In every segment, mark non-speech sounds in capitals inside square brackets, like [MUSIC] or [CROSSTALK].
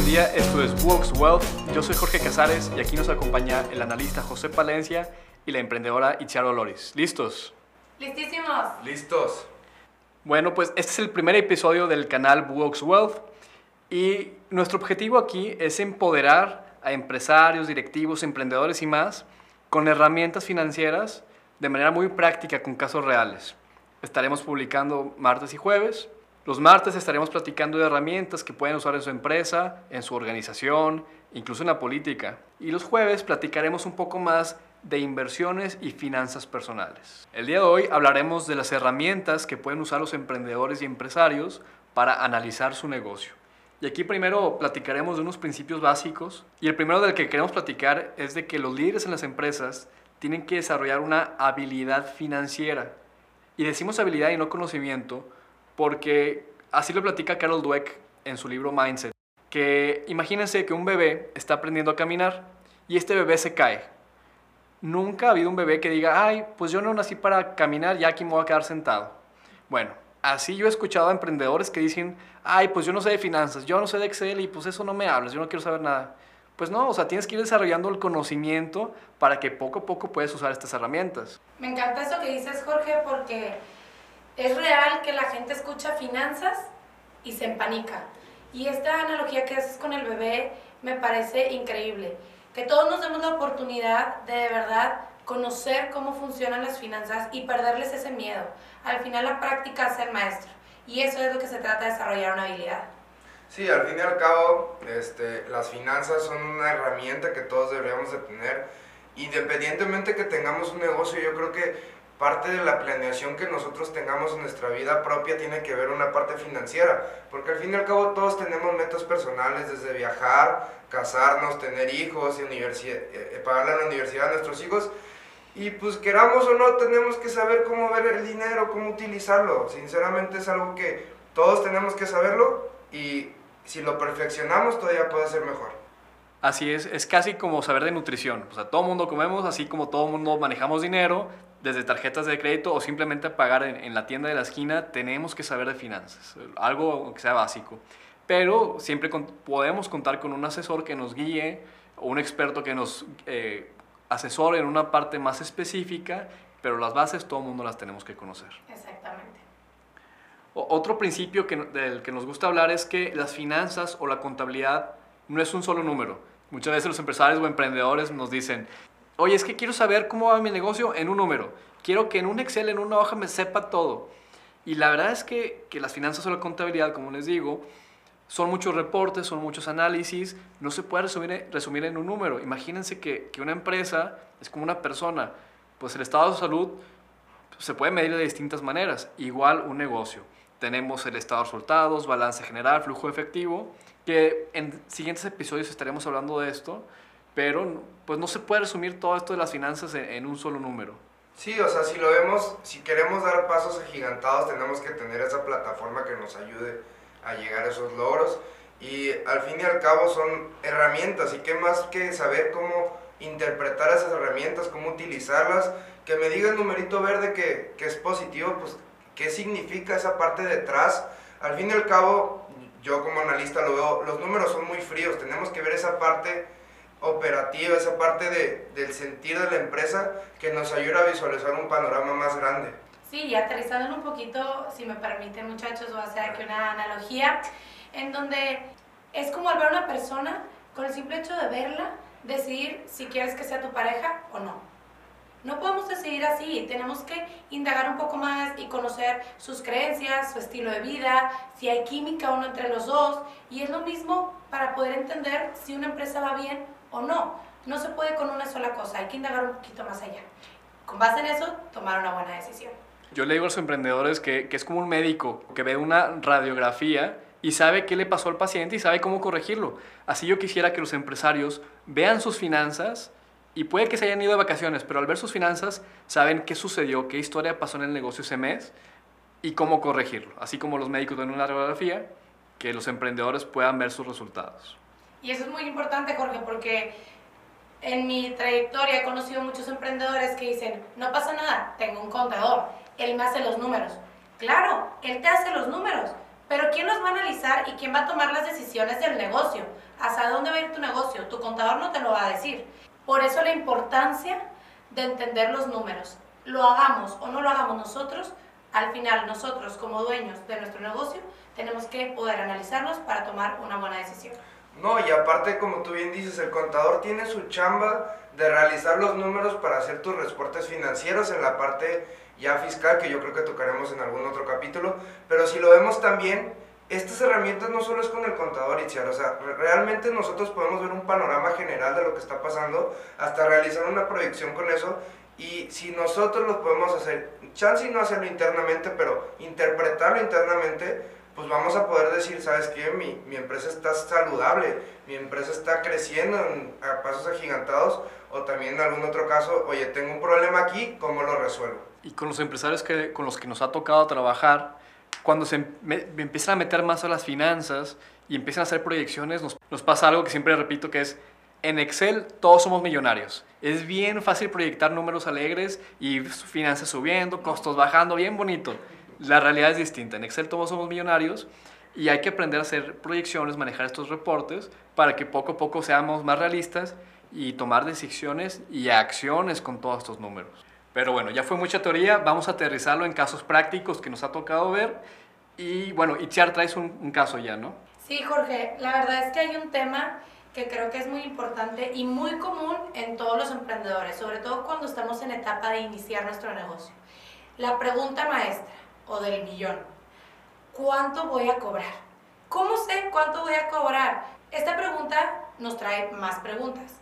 buen día, esto es Works Wealth. Yo soy Jorge Casares y aquí nos acompaña el analista José Palencia y la emprendedora Itziar Loris. ¿Listos? Listísimos. Listos. Bueno, pues este es el primer episodio del canal Works Wealth y nuestro objetivo aquí es empoderar a empresarios, directivos, emprendedores y más con herramientas financieras de manera muy práctica con casos reales. Estaremos publicando martes y jueves los martes estaremos platicando de herramientas que pueden usar en su empresa, en su organización, incluso en la política. Y los jueves platicaremos un poco más de inversiones y finanzas personales. El día de hoy hablaremos de las herramientas que pueden usar los emprendedores y empresarios para analizar su negocio. Y aquí primero platicaremos de unos principios básicos. Y el primero del que queremos platicar es de que los líderes en las empresas tienen que desarrollar una habilidad financiera. Y decimos habilidad y no conocimiento porque así lo platica Carol Dweck en su libro Mindset, que imagínense que un bebé está aprendiendo a caminar y este bebé se cae. Nunca ha habido un bebé que diga, ay, pues yo no nací para caminar, ya aquí me voy a quedar sentado. Bueno, así yo he escuchado a emprendedores que dicen, ay, pues yo no sé de finanzas, yo no sé de Excel y pues eso no me hablas, yo no quiero saber nada. Pues no, o sea, tienes que ir desarrollando el conocimiento para que poco a poco puedas usar estas herramientas. Me encanta eso que dices, Jorge, porque es real que la gente escucha finanzas y se empanica. Y esta analogía que haces con el bebé me parece increíble. Que todos nos demos la oportunidad de de verdad conocer cómo funcionan las finanzas y perderles ese miedo. Al final la práctica hace el maestro. Y eso es lo que se trata de desarrollar una habilidad. Sí, al fin y al cabo, este, las finanzas son una herramienta que todos deberíamos de tener. Independientemente que tengamos un negocio, yo creo que parte de la planeación que nosotros tengamos en nuestra vida propia tiene que ver una parte financiera, porque al fin y al cabo todos tenemos metas personales, desde viajar, casarnos, tener hijos, eh, eh, pagarle a la universidad a nuestros hijos, y pues queramos o no, tenemos que saber cómo ver el dinero, cómo utilizarlo. Sinceramente es algo que todos tenemos que saberlo y si lo perfeccionamos todavía puede ser mejor. Así es, es casi como saber de nutrición. O sea, todo mundo comemos, así como todo mundo manejamos dinero, desde tarjetas de crédito o simplemente pagar en, la tienda de la esquina, tenemos que saber de finanzas, algo que sea básico. Pero siempre podemos contar con un asesor que nos guíe o un experto que nos eh, asesore en una parte más específica, pero las bases todo el mundo las tenemos que conocer. Exactamente. otro principio que, del que nos gusta hablar es que las finanzas o la contabilidad no es un solo número. Muchas veces los empresarios o emprendedores nos dicen, Oye, es que quiero saber cómo va mi negocio en un número. Quiero que en un Excel, en una hoja, me sepa todo. Y la verdad es que, que las finanzas o la contabilidad, como les digo, son muchos reportes, son muchos análisis, no se puede resumir, resumir en un número. Imagínense que, que, una empresa es como una persona, pues el estado de salud se puede medir de distintas maneras, igual un negocio. Tenemos el estado de resultados, balance general, flujo efectivo, que en siguientes episodios estaremos hablando de esto, pero pues no se puede resumir todo esto de las finanzas en, un solo número. Sí, o sea, si lo vemos, si queremos dar pasos agigantados, tenemos que tener esa plataforma que nos ayude a llegar a esos logros. Y al fin y al cabo son herramientas, y qué más que saber cómo interpretar esas herramientas, cómo utilizarlas, que me diga el numerito verde que, que es positivo, pues qué significa esa parte detrás. Al fin y al cabo, yo como analista lo veo, los números son muy fríos, tenemos que ver esa parte operativa, esa parte de, del sentir de la empresa que nos ayuda a visualizar un panorama más grande. Sí, y aterrizando un poquito, si me permiten muchachos, voy a hacer aquí una analogía, en donde es como al ver a una persona, con el simple hecho de verla, decidir si quieres que sea tu pareja o no. No podemos decidir así, tenemos que indagar un poco más y conocer sus creencias, su estilo de vida, si hay química o no entre los dos. Y es lo mismo para poder entender si una empresa va bien o no. No se puede con una sola cosa, hay que indagar un poquito más allá. Con base en eso, tomar una buena decisión. Yo le digo a los emprendedores que, que es como un médico que ve una radiografía y sabe qué le pasó al paciente y sabe cómo corregirlo. Así yo quisiera que los empresarios vean sus finanzas y puede que se hayan ido de vacaciones, pero al ver sus finanzas saben qué sucedió, qué historia pasó en el negocio ese mes y cómo corregirlo. Así como los médicos ven una radiografía, que los emprendedores puedan ver sus resultados. Y eso es muy importante, Jorge, porque en mi trayectoria he conocido muchos emprendedores que dicen, no pasa nada, tengo un contador, él me hace los números. Claro, él te hace los números, Pero ¿quién los va a analizar y quién va a tomar las decisiones del negocio? ¿Hasta dónde va a ir tu negocio? Tu contador no te lo va a decir. Por eso la importancia de entender los números. Lo hagamos o no lo hagamos nosotros, al final nosotros como dueños de nuestro negocio tenemos que poder analizarlos para tomar una buena decisión. No, y aparte, como tú bien dices, el contador tiene su chamba de realizar los números para hacer tus reportes financieros en la parte ya fiscal, que yo creo que tocaremos en algún otro capítulo, pero si lo vemos también, estas herramientas no solo es con el contador, Itziar, o sea, realmente nosotros podemos ver un panorama general de lo que está pasando, hasta realizar una proyección con eso, y si nosotros lo podemos hacer, chance no hacerlo internamente, pero interpretarlo internamente, pues vamos a poder decir, ¿sabes qué? Mi, mi empresa está saludable, mi empresa está creciendo a pasos agigantados, o también en algún otro caso, oye, tengo un problema aquí, ¿cómo lo resuelvo? Y con los empresarios que, con los que nos ha tocado trabajar, cuando se empiezan a meter más a las finanzas y empiezan a hacer proyecciones, nos, nos pasa algo que siempre repito, que es, en Excel todos somos millonarios. Es bien fácil proyectar números alegres y finanzas subiendo, costos bajando, bien bonito. La realidad es distinta. En Excel todos somos millonarios y hay que aprender a hacer proyecciones, manejar estos reportes para que poco a poco seamos más realistas y tomar decisiones y acciones con todos estos números. Pero bueno, ya fue mucha teoría, vamos a aterrizarlo en casos prácticos que nos ha tocado ver. Y bueno, Itziar traes un, un caso ya, ¿no? Sí, Jorge, la verdad es que hay un tema que creo que es muy importante y muy común en todos los emprendedores, sobre todo cuando estamos en etapa de iniciar nuestro negocio. La pregunta maestra o del millón, ¿cuánto voy a cobrar? ¿Cómo sé cuánto voy a cobrar? Esta pregunta nos trae más preguntas.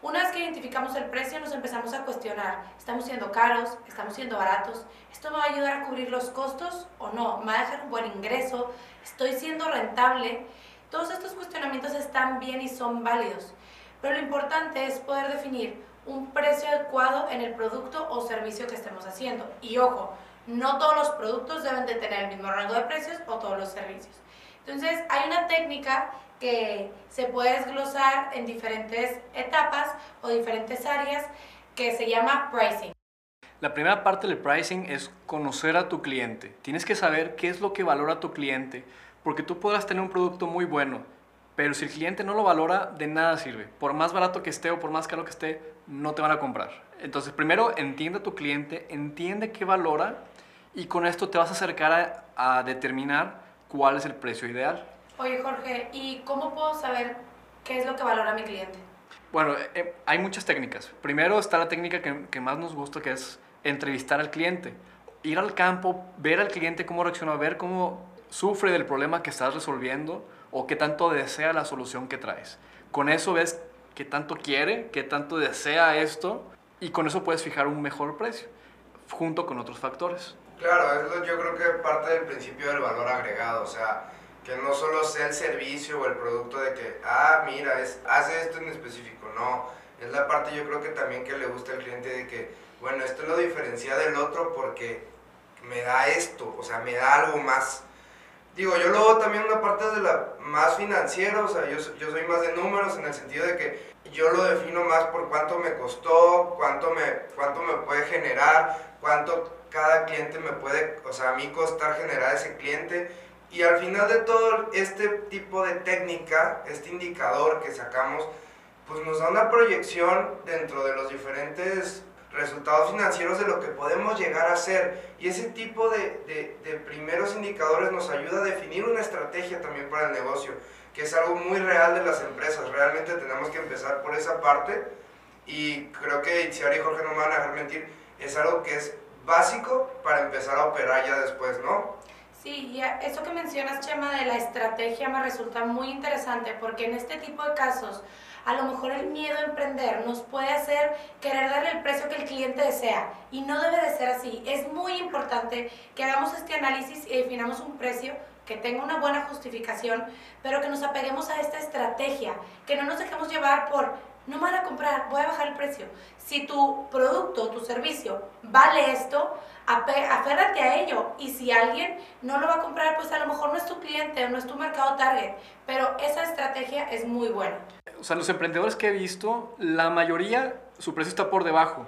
Una vez que identificamos el precio, nos empezamos a cuestionar, ¿estamos siendo caros? ¿Estamos siendo baratos? ¿Esto me va a ayudar a cubrir los costos o no? ¿Me va a dejar un buen ingreso? ¿Estoy siendo rentable? Todos estos cuestionamientos están bien y son válidos, pero lo importante es poder definir un precio adecuado en el producto o servicio que estemos haciendo. Y ojo, no todos los productos deben de tener el mismo rango de precios o todos los servicios. Entonces, hay una técnica que se puede desglosar en diferentes etapas o diferentes áreas que se llama pricing. La primera parte del pricing es conocer a tu cliente. Tienes que saber qué es lo que valora tu cliente, porque tú podrás tener un producto muy bueno, pero si el cliente no lo valora, de nada sirve. Por más barato que esté o por más caro que esté, no te van a comprar. Entonces, primero entiende a tu cliente, entiende qué valora y con esto te vas a acercar a, determinar cuál es el precio ideal. Oye, Jorge, ¿y cómo puedo saber qué es lo que valora mi cliente? Bueno, eh, hay muchas técnicas. Primero está la técnica que, que, más nos gusta, que es entrevistar al cliente. Ir al campo, ver al cliente cómo reacciona, ver cómo sufre del problema que estás resolviendo o qué tanto desea la solución que traes. Con eso ves qué tanto quiere, qué tanto desea esto y con eso puedes fijar un mejor precio junto con otros factores. Claro, es yo creo que parte del principio del valor agregado, o sea, que no solo sea el servicio o el producto de que, ah, mira, es, hace esto en específico, no, es la parte yo creo que también que le gusta al cliente de que, bueno, esto lo diferencia del otro porque me da esto, o sea, me da algo más digo, yo luego también una parte de la más financiera, o sea, yo, yo soy más de números en el sentido de que yo lo defino más por cuánto me costó, cuánto me, cuánto me puede generar, cuánto cada cliente me puede, o sea, a mí costar generar ese cliente. Y al final de todo este tipo de técnica, este indicador que sacamos, pues nos da una proyección dentro de los diferentes resultados financieros de lo que podemos llegar a hacer. Y ese tipo de, de, primeros indicadores nos ayuda a definir una estrategia también para el negocio, que es algo muy real de las empresas. Realmente tenemos que empezar por esa parte. Y creo que Itziar y Jorge no me van a dejar mentir, es algo que es básico para empezar a operar ya después, ¿no? Sí, y eso que mencionas, Chema, de la estrategia me resulta muy interesante porque en este tipo de casos, a lo mejor el miedo a emprender nos puede hacer querer darle el precio que el cliente desea y no debe de ser así. Es muy importante que hagamos este análisis y definamos un precio que tenga una buena justificación, pero que nos apeguemos a esta estrategia, que no nos dejemos llevar por no me van a comprar, voy a bajar el precio. Si tu producto, tu servicio vale esto, aférrate a ello. Y si alguien no lo va a comprar, pues a lo mejor no es tu cliente, no es tu mercado target. Pero esa estrategia es muy buena. O sea, los emprendedores que he visto, la mayoría, su precio está por debajo.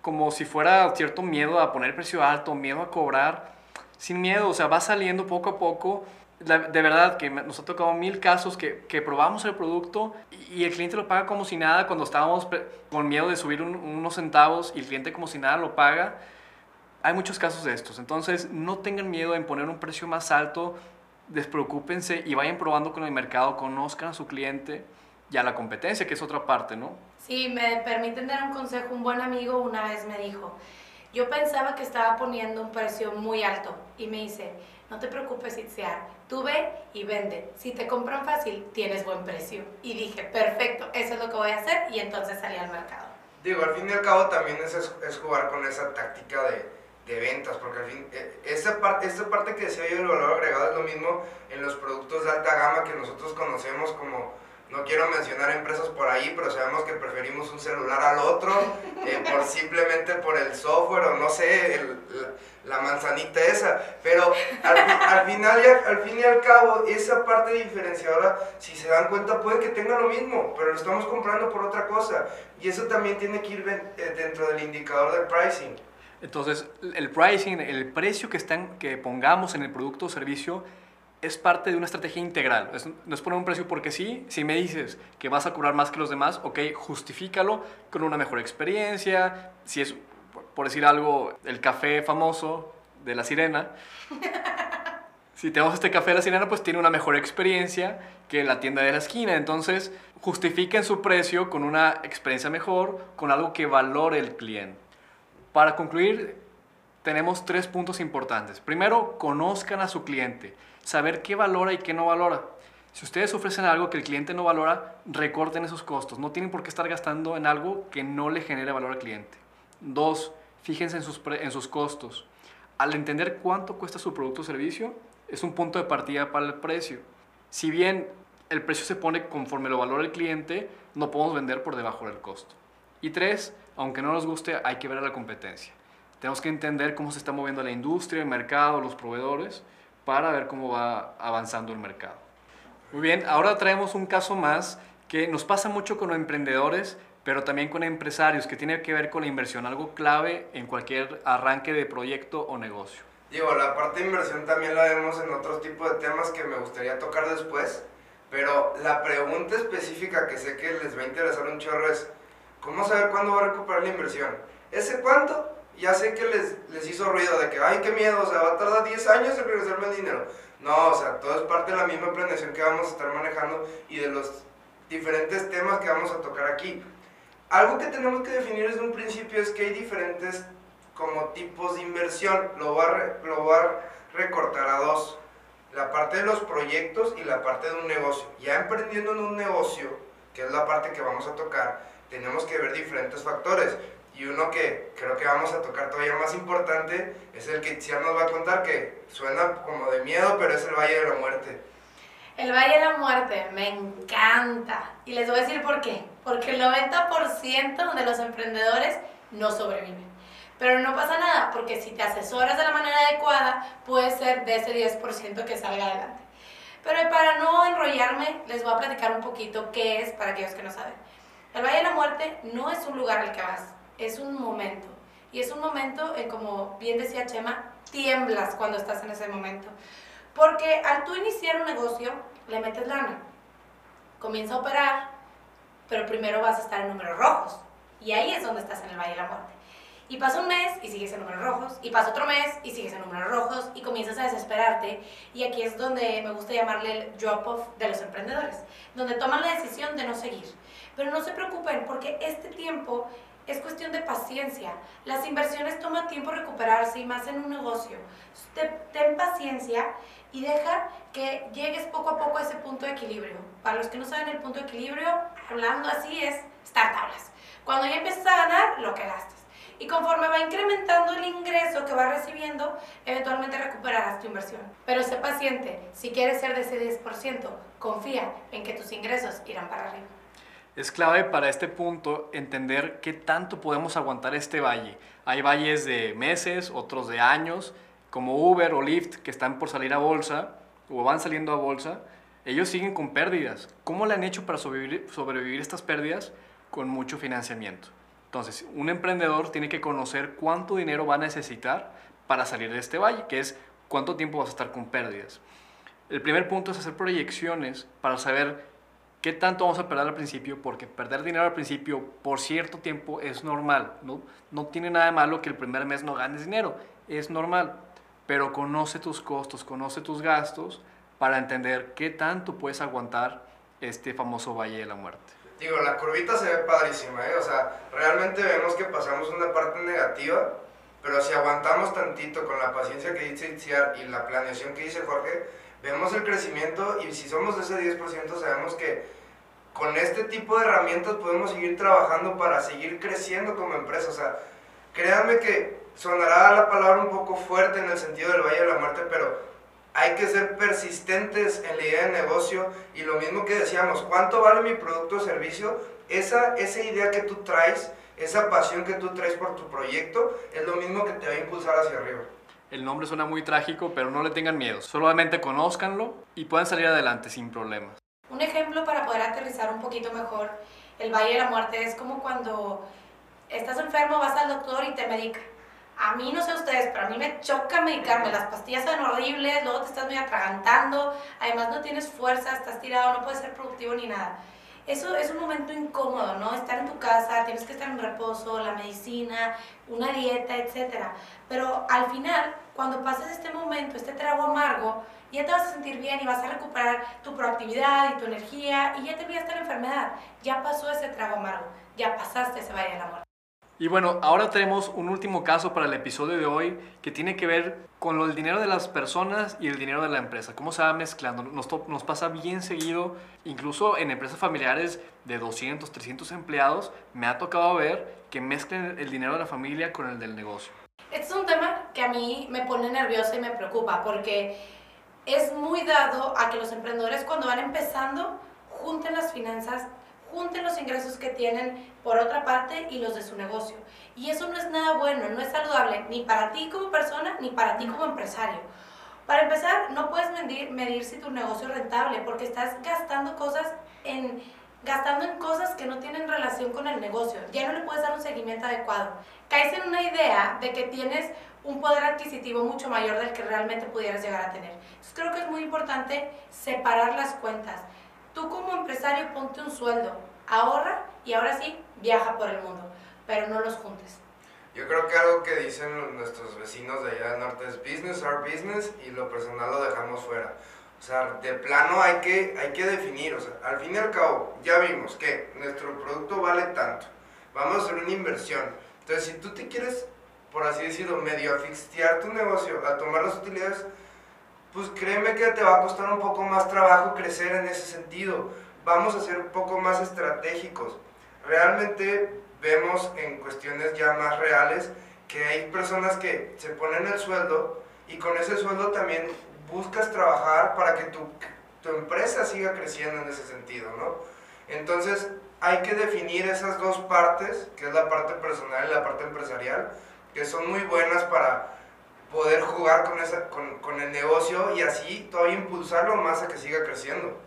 Como si fuera cierto miedo a poner precio alto, miedo a cobrar. sin miedo, o sea, va saliendo poco a poco. De verdad que nos ha tocado mil casos que, que probamos el producto y, el cliente lo paga como si nada cuando estábamos con miedo de subir unos centavos y el cliente como si nada lo paga. Hay muchos casos de estos, entonces no tengan miedo en poner un precio más alto, despreocúpense y vayan probando con el mercado, conozcan a su cliente y a la competencia, que es otra parte, ¿no? Sí, me permiten dar un consejo. Un buen amigo una vez me dijo, yo pensaba que estaba poniendo un precio muy alto y me dice, no te preocupes, Itziar, tú ve y vende. Si te compran fácil, tienes buen precio. Y dije, perfecto, eso es lo que voy a hacer y entonces salí al mercado. Digo, al fin y al cabo también es, es jugar con esa táctica de, de ventas, porque al fin, eh, esta parte, parte que decía yo del valor agregado es lo mismo en los productos de alta gama que nosotros conocemos como no quiero mencionar empresas por ahí, pero sabemos que preferimos un celular al otro, eh, [LAUGHS] por simplemente por el software o no sé, la, manzanita esa. Pero al, final y al, fin y al cabo, esa parte diferenciadora, si se dan cuenta, puede que tenga lo mismo, pero lo estamos comprando por otra cosa. Y eso también tiene que ir eh, dentro del indicador del pricing. Entonces, el pricing, el precio que, están, que pongamos en el producto o servicio, es parte de una estrategia integral. no es poner un precio porque sí. Si me dices que vas a cobrar más que los demás, ok, justifícalo con una mejor experiencia. Si es, por decir algo, el café famoso de la sirena. [LAUGHS] si tenemos este café de la sirena, pues tiene una mejor experiencia que la tienda de la esquina. Entonces, justifiquen su precio con una experiencia mejor, con algo que valore el cliente. Para concluir, tenemos tres puntos importantes. Primero, conozcan a su cliente saber qué valora y qué no valora. Si ustedes ofrecen algo que el cliente no valora, recorten esos costos. No tienen por qué estar gastando en algo que no le genere valor al cliente. Dos, fíjense en sus, en sus costos. Al entender cuánto cuesta su producto o servicio, es un punto de partida para el precio. Si bien el precio se pone conforme lo valora el cliente, no podemos vender por debajo del costo. Y tres, aunque no nos guste, hay que ver a la competencia. Tenemos que entender cómo se está moviendo la industria, el mercado, los proveedores para ver cómo va avanzando el mercado. Muy bien, ahora traemos un caso más que nos pasa mucho con los emprendedores, pero también con empresarios, que tiene que ver con la inversión, algo clave en cualquier arranque de proyecto o negocio. Digo, la parte de inversión también la vemos en otro tipo de temas que me gustaría tocar después, pero la pregunta específica que sé que les va a interesar un chorro es, ¿cómo saber cuándo va a recuperar la inversión? ¿Ese cuánto? Ya sé que les, les hizo ruido de que, ay, qué miedo, o sea, va a tardar 10 años en regresarme el dinero. No, o sea, todo es parte de la misma planeación que vamos a estar manejando y de los diferentes temas que vamos a tocar aquí. Algo que tenemos que definir desde un principio es que hay diferentes como tipos de inversión. Lo voy a, lo voy a recortar a dos. La parte de los proyectos y la parte de un negocio. Ya emprendiendo en un negocio, que es la parte que vamos a tocar, tenemos que ver diferentes factores. Y uno que creo que vamos a tocar todavía más importante es el que Itziar nos va a contar, que suena como de miedo, pero es el Valle de la Muerte. El Valle de la Muerte me encanta. Y les voy a decir por qué. Porque el 90% de los emprendedores no sobreviven. Pero no pasa nada, porque si te asesoras de la manera adecuada, puede ser de ese 10% que salga adelante. Pero para no enrollarme, les voy a platicar un poquito qué es para aquellos que no saben. El Valle de la Muerte no es un lugar al que vas, es un momento. Y es un momento, en como bien decía Chema, tiemblas cuando estás en ese momento. Porque al tú iniciar un negocio, le metes lana. Comienza a operar, pero primero vas a estar en números rojos. Y ahí es donde estás en el Valle de la Muerte. Y pasa un mes y sigues en números rojos, y pasa otro mes y sigues en números rojos, y comienzas a desesperarte. Y aquí es donde me gusta llamarle el drop-off de los emprendedores, donde toman la decisión de no seguir. Pero no se preocupen, porque este tiempo es cuestión de paciencia. Las inversiones toman tiempo recuperarse y más en un negocio. Ten paciencia y deja que llegues poco a poco a ese punto de equilibrio. Para los que no saben el punto de equilibrio, hablando así es estar tablas. Cuando ya empiezas a ganar, lo que gastas. Y conforme va incrementando el ingreso que vas recibiendo, eventualmente recuperarás tu inversión. Pero sé paciente, si quieres ser de ese 10%, confía en que tus ingresos irán para arriba. Es clave para este punto entender qué tanto podemos aguantar este valle. Hay valles de meses, otros de años, como Uber o Lyft, que están por salir a bolsa o van saliendo a bolsa. Ellos siguen con pérdidas. ¿Cómo le han hecho para sobrevivir, sobrevivir estas pérdidas? Con mucho financiamiento. Entonces, un emprendedor tiene que conocer cuánto dinero va a necesitar para salir de este valle, que es cuánto tiempo vas a estar con pérdidas. El primer punto es hacer proyecciones para saber qué tanto vamos a perder al principio, porque perder dinero al principio por cierto tiempo es normal. No, no tiene nada de malo que el primer mes no ganes dinero, es normal. Pero conoce tus costos, conoce tus gastos para entender qué tanto puedes aguantar este famoso Valle de la Muerte. Digo, la curvita se ve padrísima, ¿eh? O sea, realmente vemos que pasamos una parte negativa, pero si aguantamos tantito con la paciencia que dice Itziar y la planeación que dice Jorge, vemos el crecimiento y si somos de ese 10% sabemos que con este tipo de herramientas podemos seguir trabajando para seguir creciendo como empresa. O sea, créanme que sonará la palabra un poco fuerte en el sentido del Valle de la Muerte, pero hay que ser persistentes en la idea de negocio y lo mismo que decíamos, ¿cuánto vale mi producto o servicio? Esa, esa idea que tú traes, esa pasión que tú traes por tu proyecto, es lo mismo que te va a impulsar hacia arriba. El nombre suena muy trágico, pero no le tengan miedo. Solamente conózcanlo y puedan salir adelante sin problemas. Un ejemplo para poder aterrizar un poquito mejor, el Valle de la Muerte es como cuando estás enfermo, vas al doctor y te medica. A mí, no sé ustedes, pero a mí me choca medicarme. Las pastillas son horribles, luego te estás muy atragantando, además no tienes fuerza, estás tirado, no puedes ser productivo ni nada. Eso es un momento incómodo, ¿no? Estar en tu casa, tienes que estar en reposo, la medicina, una dieta, etc. Pero al final, cuando pases este momento, este trago amargo, ya te vas a sentir bien y vas a recuperar tu proactividad y tu energía y ya te olvidaste la enfermedad. Ya pasó ese trago amargo, ya pasaste ese valle de la muerte. Y bueno, ahora tenemos un último caso para el episodio de hoy que tiene que ver con el dinero de las personas y el dinero de la empresa. ¿Cómo se va mezclando? Nos, nos pasa bien seguido, incluso en empresas familiares de 200, 300 empleados, me ha tocado ver que mezclen el dinero de la familia con el del negocio. Este es un tema que a mí me pone nerviosa y me preocupa porque es muy dado a que los emprendedores cuando van empezando junten las finanzas, junten los ingresos que tienen por otra parte y los de su negocio. Y eso no es nada bueno, no es saludable ni para ti como persona ni para ti como empresario. Para empezar, no puedes medir, medir si tu negocio es rentable porque estás gastando cosas en gastando en cosas que no tienen relación con el negocio. Ya no le puedes dar un seguimiento adecuado. Caes en una idea de que tienes un poder adquisitivo mucho mayor del que realmente pudieras llegar a tener. Entonces creo que es muy importante separar las cuentas. Tú como empresario ponte un sueldo, ahorra y ahora sí viaja por el mundo, pero no los juntes. Yo creo que algo que dicen nuestros vecinos de allá del norte es business our business y lo personal lo dejamos fuera. O sea, de plano hay que, hay que definir, o sea, al fin y al cabo, ya vimos que nuestro producto vale tanto, vamos a hacer una inversión. Entonces, si tú te quieres, por así decirlo, medio asfixiar tu negocio a tomar las utilidades, pues créeme que te va a costar un poco más trabajo crecer en ese sentido. Vamos a ser un poco más estratégicos. Realmente vemos en cuestiones ya más reales que hay personas que se ponen el sueldo y con ese sueldo también buscas trabajar para que tu, tu empresa siga creciendo en ese sentido, ¿no? Entonces, hay que definir esas dos partes, que es la parte personal y la parte empresarial, que son muy buenas para poder jugar con, el negocio y así todavía impulsarlo más a que siga creciendo.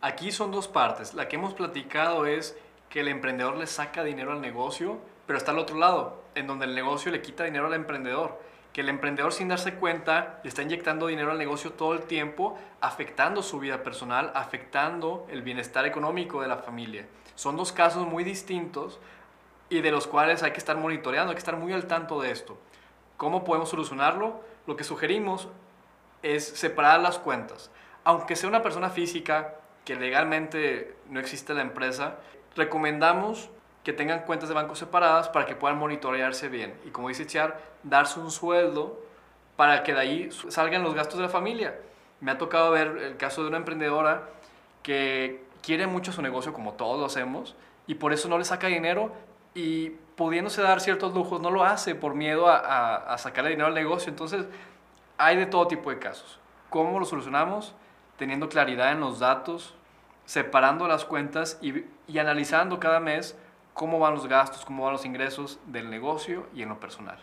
Aquí son dos partes. La que hemos platicado es que el emprendedor le saca dinero al negocio, pero está al otro lado, en donde el negocio le quita dinero al emprendedor que el emprendedor sin darse cuenta le está inyectando dinero al negocio todo el tiempo, afectando su vida personal, afectando el bienestar económico de la familia. Son dos casos muy distintos y de los cuales hay que estar monitoreando, hay que estar muy al tanto de esto. ¿Cómo podemos solucionarlo? Lo que sugerimos es separar las cuentas. Aunque sea una persona física que legalmente no existe la empresa, recomendamos que tengan cuentas de banco separadas para que puedan monitorearse bien. Y como dice Char, darse un sueldo para que de ahí salgan los gastos de la familia. Me ha tocado ver el caso de una emprendedora que quiere mucho su negocio como todos lo hacemos y por eso no le saca dinero y pudiéndose dar ciertos lujos no lo hace por miedo a, a, sacarle dinero al negocio. Entonces hay de todo tipo de casos. ¿Cómo lo solucionamos? Teniendo claridad en los datos, separando las cuentas y, y analizando cada mes cómo van los gastos, cómo van los ingresos del negocio y en lo personal.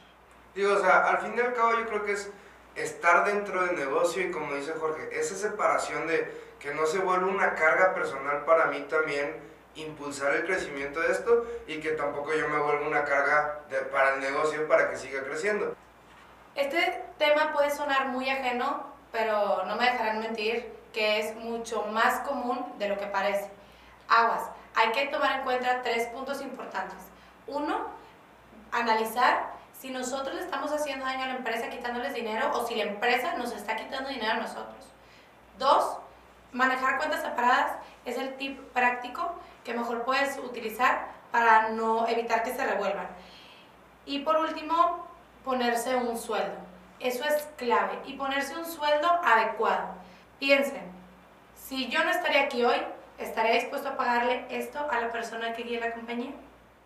Digo, o sea, al fin y al cabo yo creo que es estar dentro del negocio y como dice Jorge, esa separación de que no se vuelva una carga personal para mí también impulsar el crecimiento de esto y que tampoco yo me vuelva una carga para el negocio para que siga creciendo. Este tema puede sonar muy ajeno, pero no me dejarán mentir que es mucho más común de lo que parece. Aguas, hay que tomar en cuenta tres puntos importantes. Uno, analizar si nosotros estamos haciendo daño a la empresa quitándoles dinero o si la empresa nos está quitando dinero a nosotros. Dos, manejar cuentas separadas es el tip práctico que mejor puedes utilizar para no evitar que se revuelvan. Y por último, ponerse un sueldo. Eso es clave. Y ponerse un sueldo adecuado. Piensen, si yo no estaría aquí hoy, ¿estaría dispuesto a pagarle esto a la persona que guía la compañía?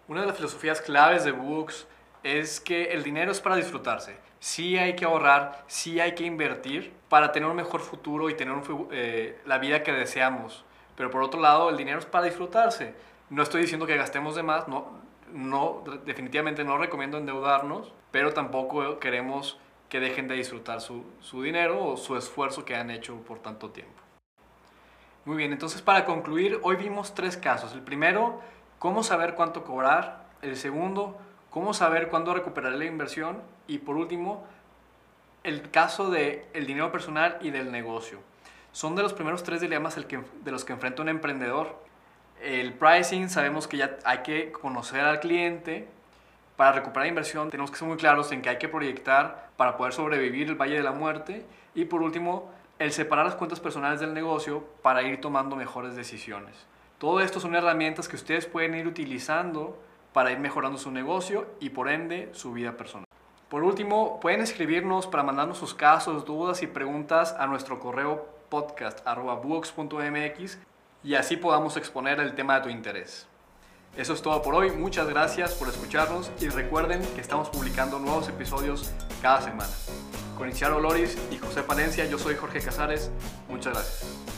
Una de las filosofías claves de Books es que el dinero es para disfrutarse. Sí hay que ahorrar, sí hay que invertir para tener un mejor futuro y tener eh, la vida que deseamos. Pero por otro lado, el dinero es para disfrutarse. No estoy diciendo que gastemos de más, no, no, definitivamente no recomiendo endeudarnos, pero tampoco queremos que dejen de disfrutar su, su dinero o su esfuerzo que han hecho por tanto tiempo. Muy bien, entonces para concluir, hoy vimos tres casos. El primero, cómo saber cuánto cobrar. El segundo, cómo saber cuándo recuperar la inversión. Y por último, el caso del el dinero personal y del negocio. Son de los primeros tres dilemas que, de los que enfrenta un emprendedor. El pricing, sabemos que ya hay que conocer al cliente. Para recuperar inversión tenemos que ser muy claros en que hay que proyectar para poder sobrevivir el Valle de la Muerte. Y por último, el separar las cuentas personales del negocio para ir tomando mejores decisiones. Todo esto son herramientas que ustedes pueden ir utilizando para ir mejorando su negocio y por ende su vida personal. Por último, pueden escribirnos para mandarnos sus casos, dudas y preguntas a nuestro correo podcast.buox.mx y así podamos exponer el tema de tu interés. Eso es todo por hoy, muchas gracias por escucharnos y recuerden que estamos publicando nuevos episodios cada semana. Con Iciaro Loris y José Palencia, yo soy Jorge Casares, muchas gracias.